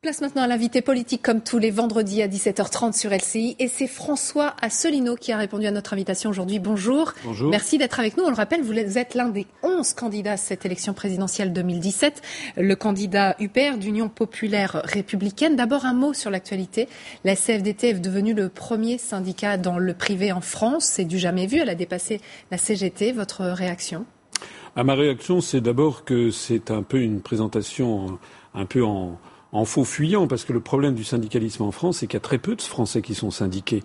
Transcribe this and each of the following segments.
Place maintenant à l'invité politique comme tous les vendredis à 17h30 sur LCI et c'est François Asselineau qui a répondu à notre invitation aujourd'hui. Bonjour. Bonjour. Merci d'être avec nous. On le rappelle, vous êtes l'un des 11 candidats à cette élection présidentielle 2017, le candidat UPR d'Union populaire républicaine. D'abord un mot sur l'actualité. La CFDT est devenue le premier syndicat dans le privé en France. C'est du jamais vu. Elle a dépassé la CGT. Votre réaction? À Ma réaction, c'est d'abord que c'est un peu une présentation un peu en en faux fuyant, parce que le problème du syndicalisme en France, c'est qu'il y a très peu de Français qui sont syndiqués.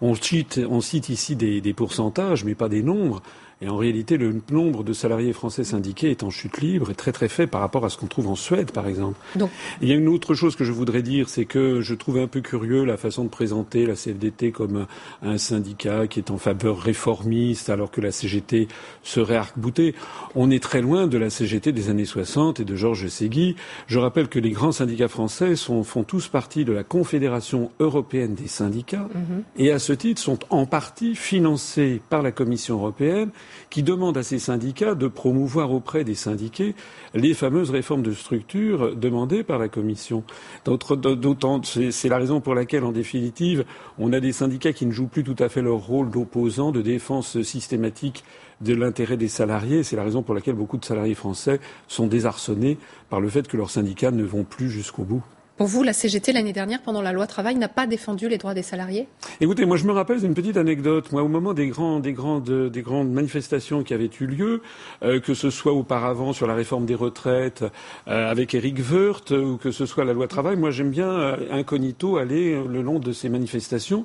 On cite, on cite ici des, des pourcentages, mais pas des nombres. Et en réalité, le nombre de salariés français syndiqués est en chute libre et très très faible par rapport à ce qu'on trouve en Suède, par exemple. Donc... Il y a une autre chose que je voudrais dire, c'est que je trouve un peu curieux la façon de présenter la CFDT comme un syndicat qui est en faveur réformiste, alors que la CGT serait arc-boutée. On est très loin de la CGT des années 60 et de Georges Segui. Je rappelle que les grands syndicats français sont, font tous partie de la Confédération européenne des syndicats mm-hmm. et à ce titre sont en partie financés par la Commission européenne qui demande à ces syndicats de promouvoir auprès des syndiqués les fameuses réformes de structure demandées par la Commission. C'est la raison pour laquelle, en définitive, on a des syndicats qui ne jouent plus tout à fait leur rôle d'opposants, de défense systématique de l'intérêt des salariés. C'est la raison pour laquelle beaucoup de salariés français sont désarçonnés par le fait que leurs syndicats ne vont plus jusqu'au bout. Pour vous, la CGT, l'année dernière, pendant la loi travail, n'a pas défendu les droits des salariés? Écoutez, moi, je me rappelle une petite anecdote. Moi, au moment des, grandes, des grandes manifestations qui avaient eu lieu, euh, que ce soit auparavant sur la réforme des retraites euh, avec Éric Woerth, ou que ce soit la loi travail, moi, j'aime bien euh, incognito aller le long de ces manifestations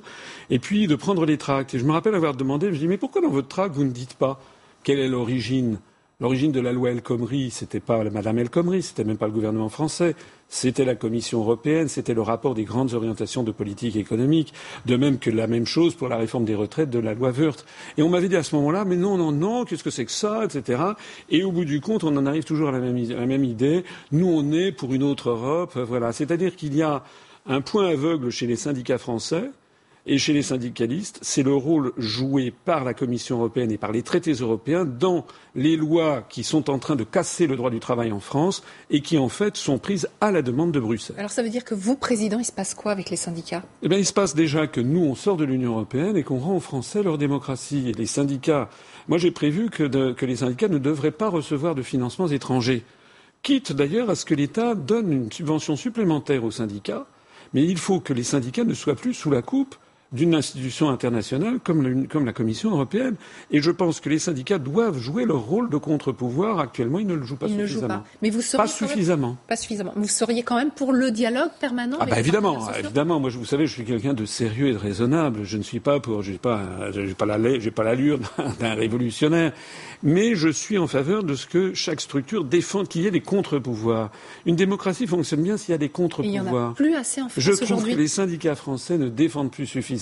et puis de prendre les tracts. Et je me rappelle avoir demandé, je dis, mais pourquoi dans votre tract, vous ne dites pas quelle est l'origine? L'origine de la loi El Khomri, c'était pas Madame El Khomri, c'était même pas le gouvernement français, c'était la Commission européenne, c'était le rapport des grandes orientations de politique économique, de même que la même chose pour la réforme des retraites de la loi Wörth. Et on m'avait dit à ce moment-là, mais non, non, non, qu'est-ce que c'est que ça, etc. Et au bout du compte, on en arrive toujours à la même, à la même idée. Nous, on est pour une autre Europe, voilà. C'est-à-dire qu'il y a un point aveugle chez les syndicats français et chez les syndicalistes, c'est le rôle joué par la Commission européenne et par les traités européens dans les lois qui sont en train de casser le droit du travail en France et qui, en fait, sont prises à la demande de Bruxelles. Alors ça veut dire que vous, président, il se passe quoi avec les syndicats? Eh bien, il se passe déjà que nous, on sort de l'Union européenne et qu'on rend aux Français leur démocratie. Et les syndicats, moi j'ai prévu que, que les syndicats ne devraient pas recevoir de financements étrangers, quitte d'ailleurs à ce que l'État donne une subvention supplémentaire aux syndicats. Mais il faut que les syndicats ne soient plus sous la coupe d'une institution internationale comme, comme, la Commission européenne. Et je pense que les syndicats doivent jouer leur rôle de contre-pouvoir. Actuellement, ils ne le jouent pas ils suffisamment. pas. Mais vous pas suffisamment. pas suffisamment. Vous seriez quand même pour le dialogue permanent. Ah bah évidemment, évidemment. Moi, vous savez, je suis quelqu'un de sérieux et de raisonnable. Je ne suis pas pour, j'ai pas, j'ai pas la, j'ai pas l'allure d'un révolutionnaire. Mais je suis en faveur de ce que chaque structure défende, qu'il y ait des contre-pouvoirs. Une démocratie fonctionne bien s'il y a des contre-pouvoirs. Il y en a plus assez en France Je trouve que les syndicats français ne défendent plus suffisamment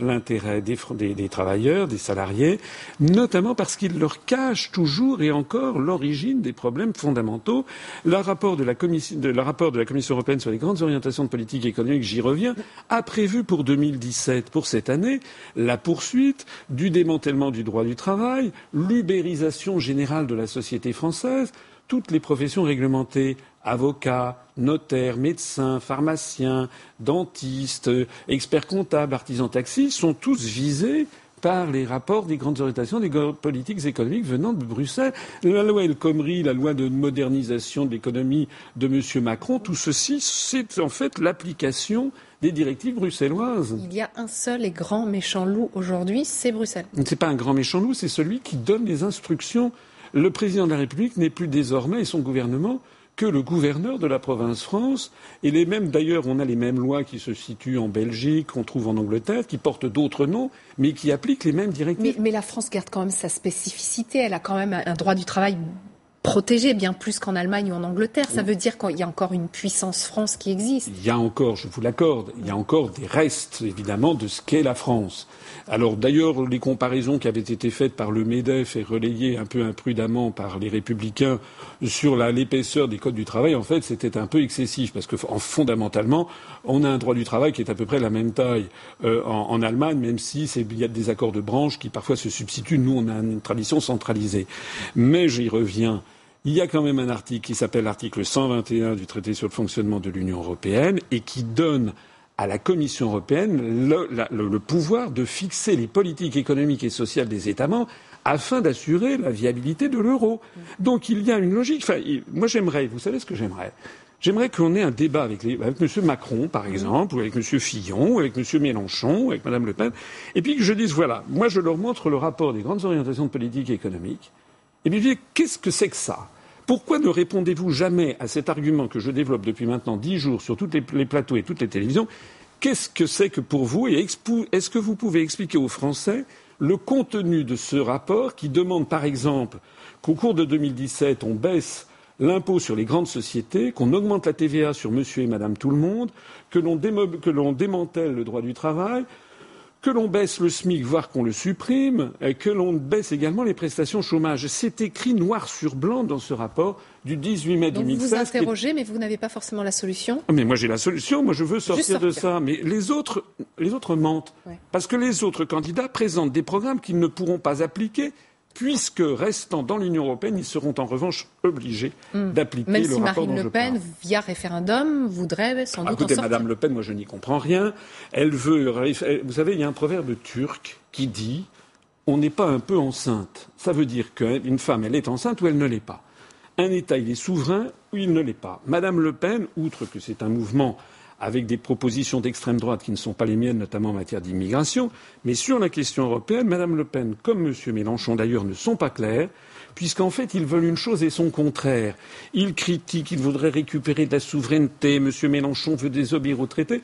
l'intérêt des, travailleurs, des salariés, notamment parce qu'ils leur cachent toujours et encore l'origine des problèmes fondamentaux. Le rapport de, la commission, le rapport de la Commission européenne sur les grandes orientations de politique économique, j'y reviens, a prévu pour 2017, pour cette année, la poursuite du démantèlement du droit du travail, l'ubérisation générale de la société française, toutes les professions réglementées, avocats, notaires, médecins, pharmaciens, dentistes, experts comptables, artisans taxis, sont tous visés par les rapports des grandes orientations des politiques économiques venant de Bruxelles. La loi El Khomri, la loi de modernisation de l'économie de M. Macron, tout ceci, c'est en fait l'application des directives bruxelloises. Il y a un seul et grand méchant loup aujourd'hui, c'est Bruxelles. Ce n'est pas un grand méchant loup, c'est celui qui donne les instructions. Le président de la République n'est plus désormais, et son gouvernement, que le gouverneur de la province France. Et les mêmes, d'ailleurs, on a les mêmes lois qui se situent en Belgique, qu'on trouve en Angleterre, qui portent d'autres noms, mais qui appliquent les mêmes directives. Mais, la France garde quand même sa spécificité. Elle a quand même un droit du travail protégé bien plus qu'en Allemagne ou en Angleterre. Ça veut dire qu'il y a encore une puissance France qui existe. Il y a encore, je vous l'accorde, il y a encore des restes, évidemment, de ce qu'est la France. Alors d'ailleurs, les comparaisons qui avaient été faites par le MEDEF et relayées un peu imprudemment par les républicains sur l'épaisseur des codes du travail, en fait, c'était un peu excessif parce que fondamentalement, on a un droit du travail qui est à peu près la même taille euh, en, en, Allemagne, même si il y a des accords de branche qui parfois se substituent. Nous, on a une tradition centralisée. Mais j'y reviens il y a quand même un article qui s'appelle l'article 121 du traité sur le fonctionnement de l'Union européenne et qui donne à la Commission européenne le, pouvoir de fixer les politiques économiques et sociales des États membres afin d'assurer la viabilité de l'euro. Donc il y a une logique. Enfin, moi j'aimerais, vous savez ce que j'aimerais? J'aimerais qu'on ait un débat avec, les, avec M. Macron, par exemple, ou avec M. Fillon, ou avec M. Mélenchon, ou avec Mme Le Pen, et puis que je dise, voilà, moi je leur montre le rapport des grandes orientations de politique économique, et puis je dis, qu'est-ce que c'est que ça? Pourquoi ne répondez-vous jamais à cet argument que je développe depuis maintenant dix jours sur tous les, plateaux et toutes les télévisions? Qu'est-ce que c'est que pour vous et est-ce que vous pouvez expliquer aux Français le contenu de ce rapport qui demande par exemple qu'au cours de 2017 on baisse l'impôt sur les grandes sociétés, qu'on augmente la TVA sur monsieur et madame tout le monde, que l'on démantèle le droit du travail, que l'on baisse le SMIC, voire qu'on le supprime, et que l'on baisse également les prestations chômage. C'est écrit noir sur blanc dans ce rapport du 18 mai Donc 2016. Vous vous interrogez, mais vous n'avez pas forcément la solution? Ah, mais moi j'ai la solution, moi je veux sortir, de ça. Mais les autres, les autres mentent. Parce que les autres candidats présentent des programmes qu'ils ne pourront pas appliquer puisque restant dans l'Union européenne, ils seront en revanche obligés hmm. d'appliquer le rapport Même si Marine Le Pen, via référendum, voudrait sans doute Écoutez, Madame Le Pen, moi je n'y comprends rien. Elle veut, vous savez, il y a un proverbe turc qui dit on n'est pas un peu enceinte. Ça veut dire qu'une femme, elle est enceinte ou elle ne l'est pas. Un État, il est souverain ou il ne l'est pas. Madame Le Pen, outre que c'est un mouvement avec des propositions d'extrême droite qui ne sont pas les miennes, notamment en matière d'immigration. Mais sur la question européenne, Mme Le Pen, comme M. Mélenchon d'ailleurs, ne sont pas clairs, puisqu'en fait, ils veulent une chose et son contraire. Ils critiquent, ils voudraient récupérer de la souveraineté, M. Mélenchon veut désobéir au traité.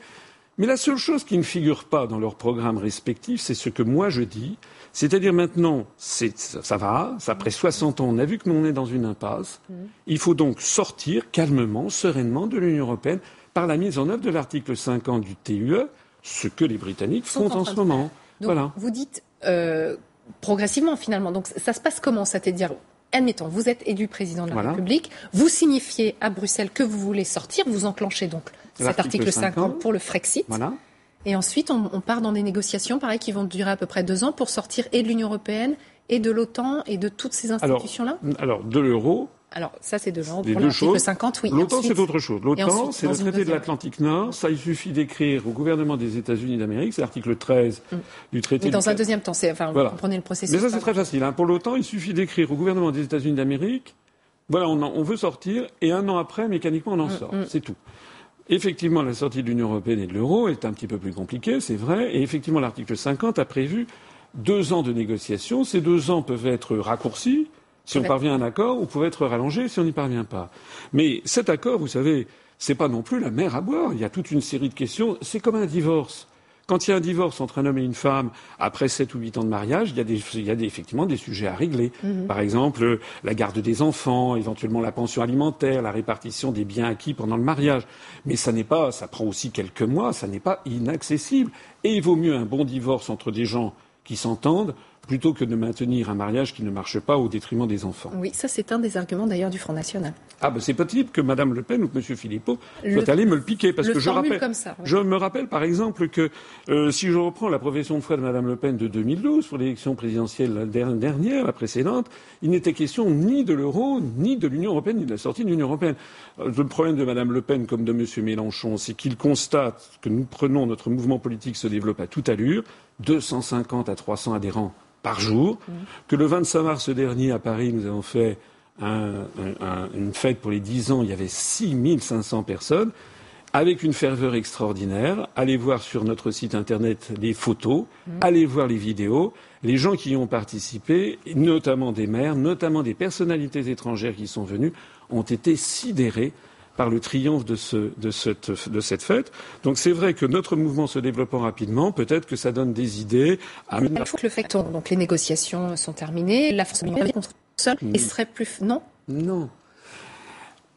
Mais la seule chose qui ne figure pas dans leurs programmes respectifs, c'est ce que moi je dis, c'est-à-dire maintenant, ça va, après 60 ans, on a vu que nous on est dans une impasse. Mmh. Il faut donc sortir calmement, sereinement de l'Union européenne par la mise en œuvre de l'article 50 du TUE, ce que les Britanniques font en, ce moment. voilà. Vous dites euh, progressivement finalement. Donc ça se passe comment C'est-à-dire, admettons, vous êtes élu président de la République, vous signifiez à Bruxelles que vous voulez sortir, vous enclenchez donc cet article 50, pour le Frexit. Voilà. Et ensuite, on, on, part dans des négociations, pareil, qui vont durer à peu près deux ans pour sortir et de l'Union européenne et de l'OTAN et de toutes ces institutions-là? alors, alors, de l'euro, alors, ça, c'est de l'ordre pour l'article 50, oui. L'OTAN, c'est autre chose. L'OTAN, c'est le traité de l'Atlantique Nord. Ça, il suffit d'écrire au gouvernement des États-Unis d'Amérique, c'est l'article 13 mm. du traité. Mais dans un deuxième temps, c'est, enfin, vous comprenez le processus. Mais ça, c'est très facile. Hein. Pour l'OTAN, il suffit d'écrire au gouvernement des États-Unis d'Amérique, voilà, on, on, veut sortir, et un an après, mécaniquement, on en mm, sort. Mm. C'est tout. Effectivement, la sortie de l'Union européenne et de l'euro est un petit peu plus compliquée, c'est vrai, et effectivement, l'article 50 a prévu deux ans de négociations. Ces deux ans peuvent être raccourcis, si on parvient à un accord, on pouvait être rallongé si on n'y parvient pas. Mais cet accord, vous savez, c'est pas non plus la mer à boire. Il y a toute une série de questions. C'est comme un divorce. Quand il y a un divorce entre un homme et une femme, après sept ou huit ans de mariage, il y a, des, il y a des, effectivement des sujets à régler. Mhm. Par exemple, la garde des enfants, éventuellement la pension alimentaire, la répartition des biens acquis pendant le mariage. Mais ça n'est pas, ça prend aussi quelques mois, ça n'est pas inaccessible. Et il vaut mieux un bon divorce entre des gens qui s'entendent plutôt que de maintenir un mariage qui ne marche pas au détriment des enfants. Oui, ça c'est un des arguments d'ailleurs du Front National. Ah ben c'est possible que Mme Le Pen ou M. Philippot soient allés me le piquer parce que je rappelle, je me rappelle par exemple que euh, si je reprends la profession de foi de Mme Le Pen de 2012 pour l'élection présidentielle dernière, la précédente, il n'était question ni de l'euro, ni de l'Union européenne, ni de la sortie de l'Union européenne. Euh, le problème de Mme Le Pen comme de M. Mélenchon, c'est qu'il constate que nous prenons notre mouvement politique se développe à toute allure, 250 à 300 adhérents par jour, que le 25 mars dernier à Paris, nous avons fait une fête pour les 10 ans, il y avait 6500 personnes, avec une ferveur extraordinaire. Allez voir sur notre site internet les photos, allez voir les vidéos. Les gens qui y ont participé, notamment des maires, notamment des personnalités étrangères qui sont venues, ont été sidérés par le triomphe de, cette, fête. Donc c'est vrai que notre mouvement se développant rapidement, peut-être que ça donne des idées. À... Il faut que le fait donc les négociations sont terminées, la France contre seule et serait plus non? Non.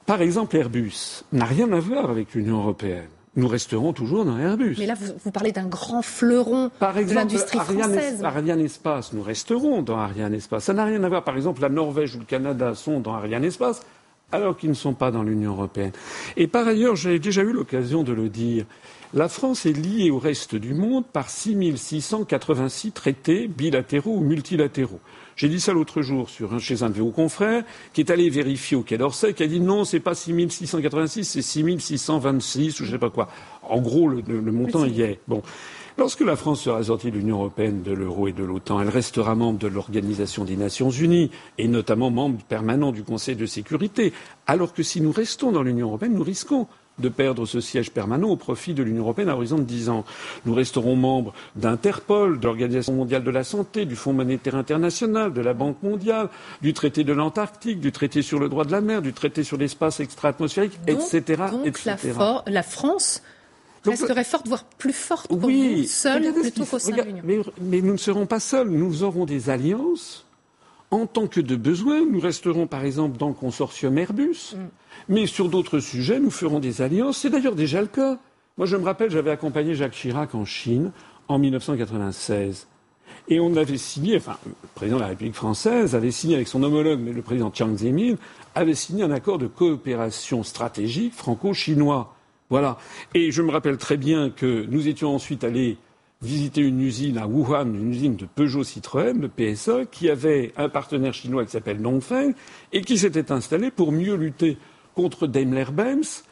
Par exemple, Airbus n'a rien à voir avec l'Union européenne nous resterons toujours dans Airbus. Mais là, vous, parlez d'un grand fleuron de l'industrie française. Ariane Espace, nous resterons dans Ariane Espace. Ça n'a rien à voir. Par exemple, la Norvège ou le Canada sont dans Ariane Espace. Alors qu'ils ne sont pas dans l'Union européenne. Et par ailleurs, j'ai déjà eu l'occasion de le dire, la France est liée au reste du monde par 6686 traités bilatéraux ou multilatéraux. J'ai dit ça l'autre jour sur, chez un de vos confrères qui est allé vérifier au Quai d'Orsay, qui a dit non, c'est pas 6686, c'est 6626 ou je sais pas quoi. En gros, le, montant y est. Bon. Lorsque la France sera sortie de l'Union européenne, de l'euro et de l'OTAN, elle restera membre de l'Organisation des Nations Unies et notamment membre permanent du Conseil de sécurité. Alors que si nous restons dans l'Union européenne, nous risquons de perdre ce siège permanent au profit de l'Union européenne à horizon de dix ans. Nous resterons membres d'Interpol, de l'Organisation mondiale de la santé, du Fonds monétaire international, de la Banque mondiale, du traité de l'Antarctique, du traité sur le droit de la mer, du traité sur l'espace extra-atmosphérique, etc., donc La, France resterait forte, voire plus forte oui, seule plutôt qu'au sein de l'Union. mais nous ne serons pas seuls. Nous aurons des alliances en tant que de besoin. Nous resterons par exemple dans le consortium Airbus. Mm. Mais sur d'autres sujets, nous ferons des alliances. C'est d'ailleurs déjà le cas. Moi, je me rappelle, j'avais accompagné Jacques Chirac en Chine en 1996. Et on avait signé, enfin, le président de la République française avait signé avec son homologue, le président Chiang Zemin, avait signé un accord de coopération stratégique franco-chinois. Voilà. Et je me rappelle très bien que nous étions ensuite allés visiter une usine à Wuhan, une usine de Peugeot Citroën, de PSA, qui avait un partenaire chinois qui s'appelle Dongfeng et qui s'était installé pour mieux lutter contre Daimler-Benz,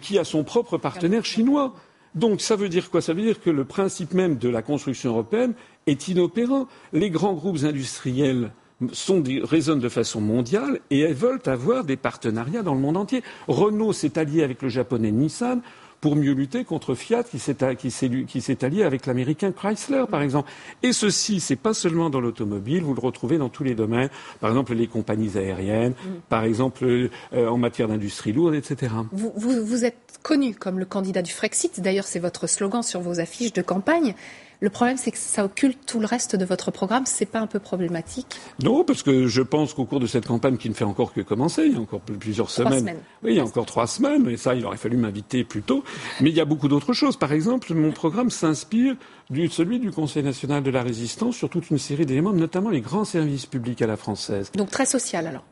qui a son propre partenaire chinois. Donc ça veut dire quoi? Ça veut dire que le principe même de la construction européenne est inopérant. Les grands groupes industriels sont résonnent de façon mondiale et veulent avoir des partenariats dans le monde entier. Renault s'est allié avec le japonais Nissan pour mieux lutter contre Fiat qui s'est allié avec l'américain Chrysler, par exemple. Et ceci, c'est pas seulement dans l'automobile, vous le retrouvez dans tous les domaines, par exemple les compagnies aériennes, mm. par exemple euh, en matière d'industrie lourde, etc. Vous, vous, vous êtes connu comme le candidat du Frexit, d'ailleurs c'est votre slogan sur vos affiches de campagne. Le problème, c'est que ça occulte tout le reste de votre programme. C'est pas un peu problématique Non, parce que je pense qu'au cours de cette campagne qui ne fait encore que commencer, il y a encore plusieurs semaines. Oui, il y a encore trois semaines, et ça, il aurait fallu m'inviter plus tôt. Mais il y a beaucoup d'autres choses. Par exemple, mon programme s'inspire de celui du Conseil national de la résistance sur toute une série d'éléments, notamment les grands services publics à la française. Donc très social alors.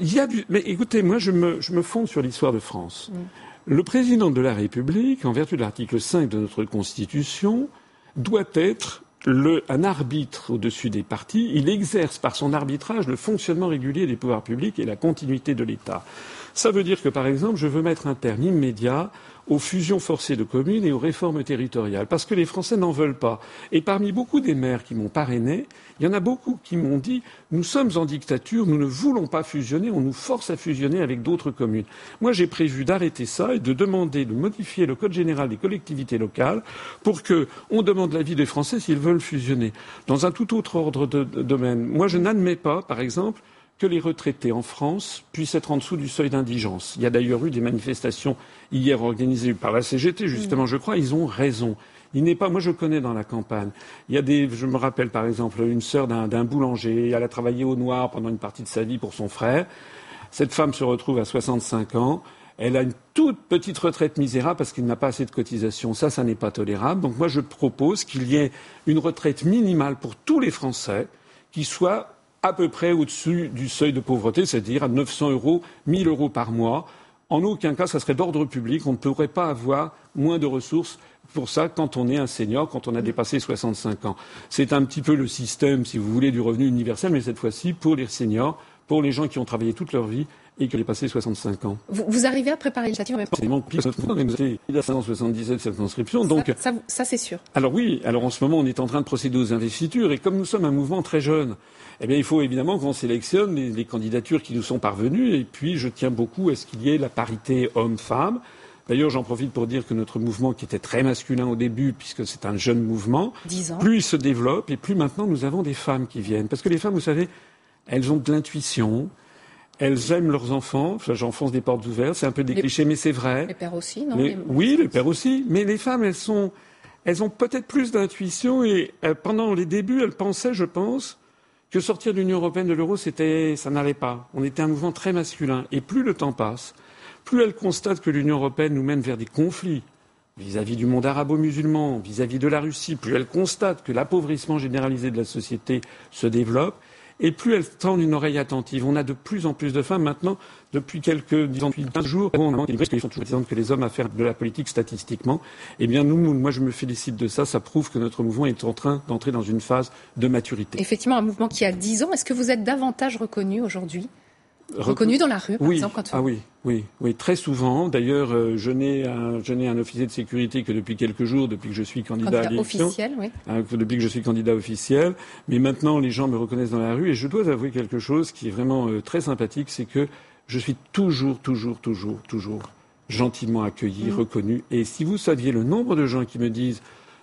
Il y a du... Mais écoutez, moi, je me, je me fonde sur l'histoire de France. Mm. Le président de la République, en vertu de l'article 5 de notre Constitution, doit être un arbitre au-dessus des partis. Il exerce par son arbitrage le fonctionnement régulier des pouvoirs publics et la continuité de l'État. Ça veut dire que, par exemple, je veux mettre un terme immédiat aux fusions forcées de communes et aux réformes territoriales, parce que les Français n'en veulent pas. Et parmi beaucoup des maires qui m'ont parrainé, il y en a beaucoup qui m'ont dit nous sommes en dictature, nous ne voulons pas fusionner, on nous force à fusionner avec d'autres communes. Moi, j'ai prévu d'arrêter ça et de demander de modifier le code général des collectivités locales pour que on demande l'avis des Français s'ils veulent fusionner. Dans un tout autre ordre de domaine, moi, je n'admets pas, par exemple, que les retraités en France puissent être en dessous du seuil d'indigence. Il y a d'ailleurs eu des manifestations hier organisées par la CGT, justement, je crois, ils ont raison. Il n'est pas, moi je connais dans la campagne. Il y a des, je me rappelle par exemple une sœur d'un boulanger, elle a travaillé au noir pendant une partie de sa vie pour son frère. Cette femme se retrouve à 65 ans. Elle a une toute petite retraite misérable parce qu'il n'a pas assez de cotisations. Ça, ça n'est pas tolérable. Donc moi, je propose qu'il y ait une retraite minimale pour tous les Français qui soit à peu près au-dessus du seuil de pauvreté, c'est-à-dire à 900 euros, 1000 euros par mois. En aucun cas, ça serait d'ordre public. On ne pourrait pas avoir moins de ressources pour ça quand on est un senior, quand on a dépassé 65 ans. C'est un petit peu le système, si vous voulez, du revenu universel, mais cette fois-ci pour les seniors, pour les gens qui ont travaillé toute leur vie et qui ont passé 65 ans. Vous, arrivez à préparer l'initiative C'est mon pire, il a 177 circonscriptions, donc... Ça, ça c'est sûr. Alors oui, alors en ce moment, on est en train de procéder aux investitures, et comme nous sommes un mouvement très jeune, eh bien, il faut évidemment qu'on sélectionne les, candidatures qui nous sont parvenues. Et puis, je tiens beaucoup à ce qu'il y ait la parité homme-femme. D'ailleurs, j'en profite pour dire que notre mouvement, qui était très masculin au début, puisque c'est un jeune mouvement, plus il se développe et plus maintenant nous avons des femmes qui viennent. Parce que les femmes, vous savez, elles ont de l'intuition, elles aiment leurs enfants. Enfin, J'enfonce des portes ouvertes, c'est un peu des clichés, mais c'est vrai. Les pères aussi, non? Oui, les pères aussi. Mais les femmes, elles sont, elles ont peut-être plus d'intuition et euh, pendant les débuts, elles pensaient, je pense, que sortir de l'Union européenne de l'euro, c'était, ça n'allait pas. On était un mouvement très masculin. Et plus le temps passe, plus elle constate que l'Union européenne nous mène vers des conflits vis-à-vis du monde arabo-musulman, vis-à-vis de la Russie, plus elle constate que l'appauvrissement généralisé de la société se développe, et plus elles tendent une oreille attentive. On a de plus en plus de femmes maintenant, depuis quelques, disons, depuis 15 jours, on qu'ils sont toujours que les hommes à faire de la politique statistiquement. Eh bien, nous, moi, je me félicite de ça. Ça prouve que notre mouvement est en train d'entrer dans une phase de maturité. Effectivement, un mouvement qui a 10 ans. Est-ce que vous êtes davantage reconnu aujourd'hui? Reconnu dans la rue, par exemple Ah oui, oui, oui, très souvent. D'ailleurs, euh, je n'ai un, un officier de sécurité que depuis quelques jours, depuis que je suis candidat, à l'élection. officiel, oui. Hein, depuis que je suis candidat officiel. Mais maintenant, les gens me reconnaissent dans la rue. Et je dois avouer quelque chose qui est vraiment euh, très sympathique, c'est que je suis toujours, toujours, toujours, toujours gentiment accueilli, mm. reconnu. Et si vous saviez le nombre de gens qui me disent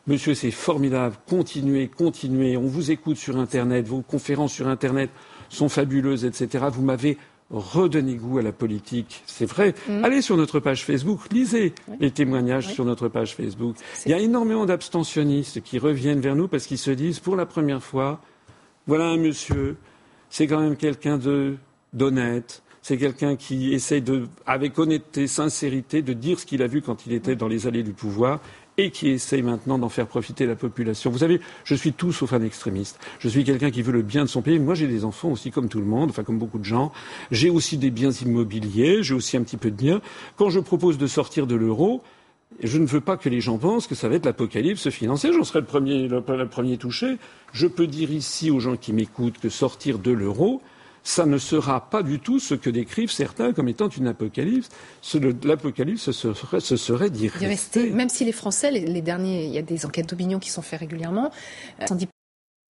Monsieur, c'est formidable, continuez, continuez, on vous écoute sur Internet, vos conférences sur Internet sont fabuleuses, etc. Vous m'avez redonner goût à la politique. C'est vrai. Mm. Allez sur notre page Facebook, lisez les témoignages sur notre page Facebook. Il y a énormément d'abstentionnistes qui reviennent vers nous parce qu'ils se disent, pour la première fois, voilà un monsieur, c'est quand même quelqu'un d'honnête, c'est quelqu'un qui essaye de, avec honnêteté, sincérité, de dire ce qu'il a vu quand il était dans les allées du pouvoir et qui essaye maintenant d'en faire profiter la population. Vous savez, je suis tout sauf un extrémiste. Je suis quelqu'un qui veut le bien de son pays. Moi, j'ai des enfants aussi, comme tout le monde, enfin comme beaucoup de gens. J'ai aussi des biens immobiliers, j'ai aussi un petit peu de biens. Quand je propose de sortir de l'euro, je ne veux pas que les gens pensent que ça va être l'apocalypse financière. J'en serai le premier, le premier touché. Je peux dire ici aux gens qui m'écoutent que sortir de l'euro, ça ne sera pas du tout ce que décrivent certains comme étant une apocalypse. L'apocalypse, ce serait, ce serait d'y rester. Même si les Français, les, derniers, il y a des enquêtes d'opinion qui sont faites régulièrement, euh,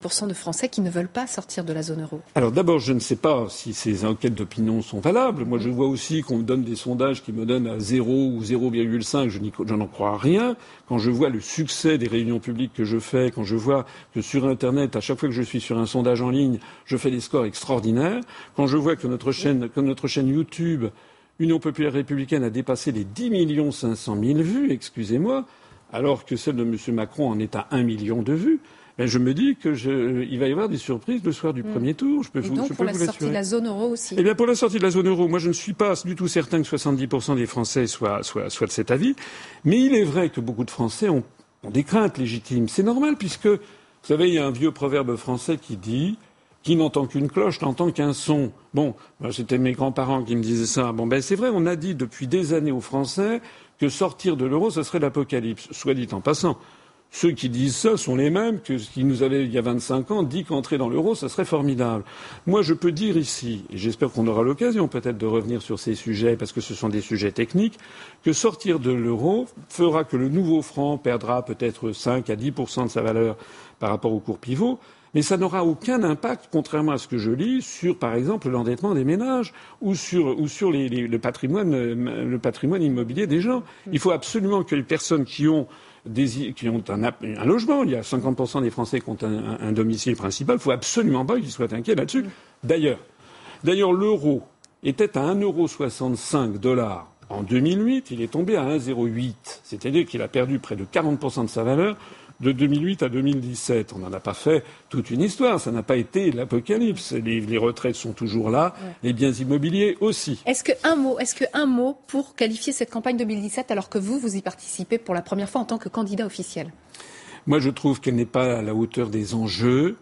de Français qui ne veulent pas sortir de la zone euro Alors d'abord, je ne sais pas si ces enquêtes d'opinion sont valables. Moi, je vois aussi qu'on me donne des sondages qui me donnent à 0 ou 0,5. Je n'en crois rien. Quand je vois le succès des réunions publiques que je fais, quand je vois que sur Internet, à chaque fois que je suis sur un sondage en ligne, je fais des scores extraordinaires, quand je vois que notre chaîne, que notre chaîne YouTube Union populaire républicaine a dépassé les 10 millions 500 000 vues, excusez-moi, alors que celle de M. Macron en est à 1 million de vues je me dis qu'il va y avoir des surprises le soir du hmm. premier tour. Je peux vous, donc pour la sortie de la zone euro aussi. Eh bien, pour la sortie de la zone euro, moi, je ne suis pas du tout certain que 70% des Français soient, soient, soient, de cet avis. Mais il est vrai que beaucoup de Français ont, ont des craintes légitimes. C'est normal puisque, vous savez, il y a un vieux proverbe français qui dit qui n'entend qu'une cloche n'entend qu'un son. Bon, c'était mes grands-parents qui me disaient ça. Bon, ben c'est vrai, on a dit depuis des années aux Français que sortir de l'euro, ce serait l'apocalypse. Soit dit en passant, ceux qui disent ça sont les mêmes que qui nous avaient, il y a 25 ans, dit qu'entrer dans l'euro, ça serait formidable. Moi, je peux dire ici, et j'espère qu'on aura l'occasion peut-être de revenir sur ces sujets, parce que ce sont des sujets techniques, que sortir de l'euro fera que le nouveau franc perdra peut-être 5 à 10 de sa valeur par rapport au cours pivot, mais ça n'aura aucun impact, contrairement à ce que je lis, sur, par exemple, l'endettement des ménages ou sur, le, patrimoine, immobilier des gens. Il faut absolument que les personnes qui ont qui ont un, logement. Il y a 50% des Français qui ont un, domicile principal. Il ne faut absolument pas qu'ils soient inquiets là-dessus. D'ailleurs, d'ailleurs, l'euro était à 1,65 dollars en 2008. Il est tombé à 1,08. C'est-à-dire qu'il a perdu près de 40% de sa valeur de 2008 à 2017. On n'en a pas fait toute une histoire. Ça n'a pas été l'apocalypse. Les, retraites sont toujours là, les biens immobiliers aussi. Est-ce qu'un mot, est-ce qu'un mot pour qualifier cette campagne 2017 alors que vous, vous y participez pour la première fois en tant que candidat officiel? Moi, je trouve qu'elle n'est pas à la hauteur des enjeux.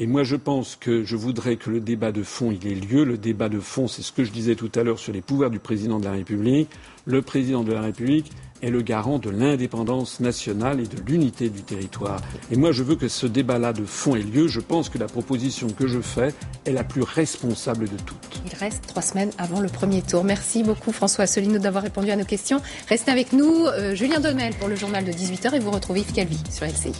Et moi, je pense que je voudrais que le débat de fond, il ait lieu. Le débat de fond, c'est ce que je disais tout à l'heure sur les pouvoirs du président de la République. Le président de la République est le garant de l'indépendance nationale et de l'unité du territoire. Et moi, je veux que ce débat-là de fond ait lieu. Je pense que la proposition que je fais est la plus responsable de toutes. Il reste trois semaines avant le premier tour. Merci beaucoup, François Asselineau, d'avoir répondu à nos questions. Restez avec nous. Euh, Julien Dolmel pour le journal de 18h et vous retrouvez Yves Calvi sur LCI.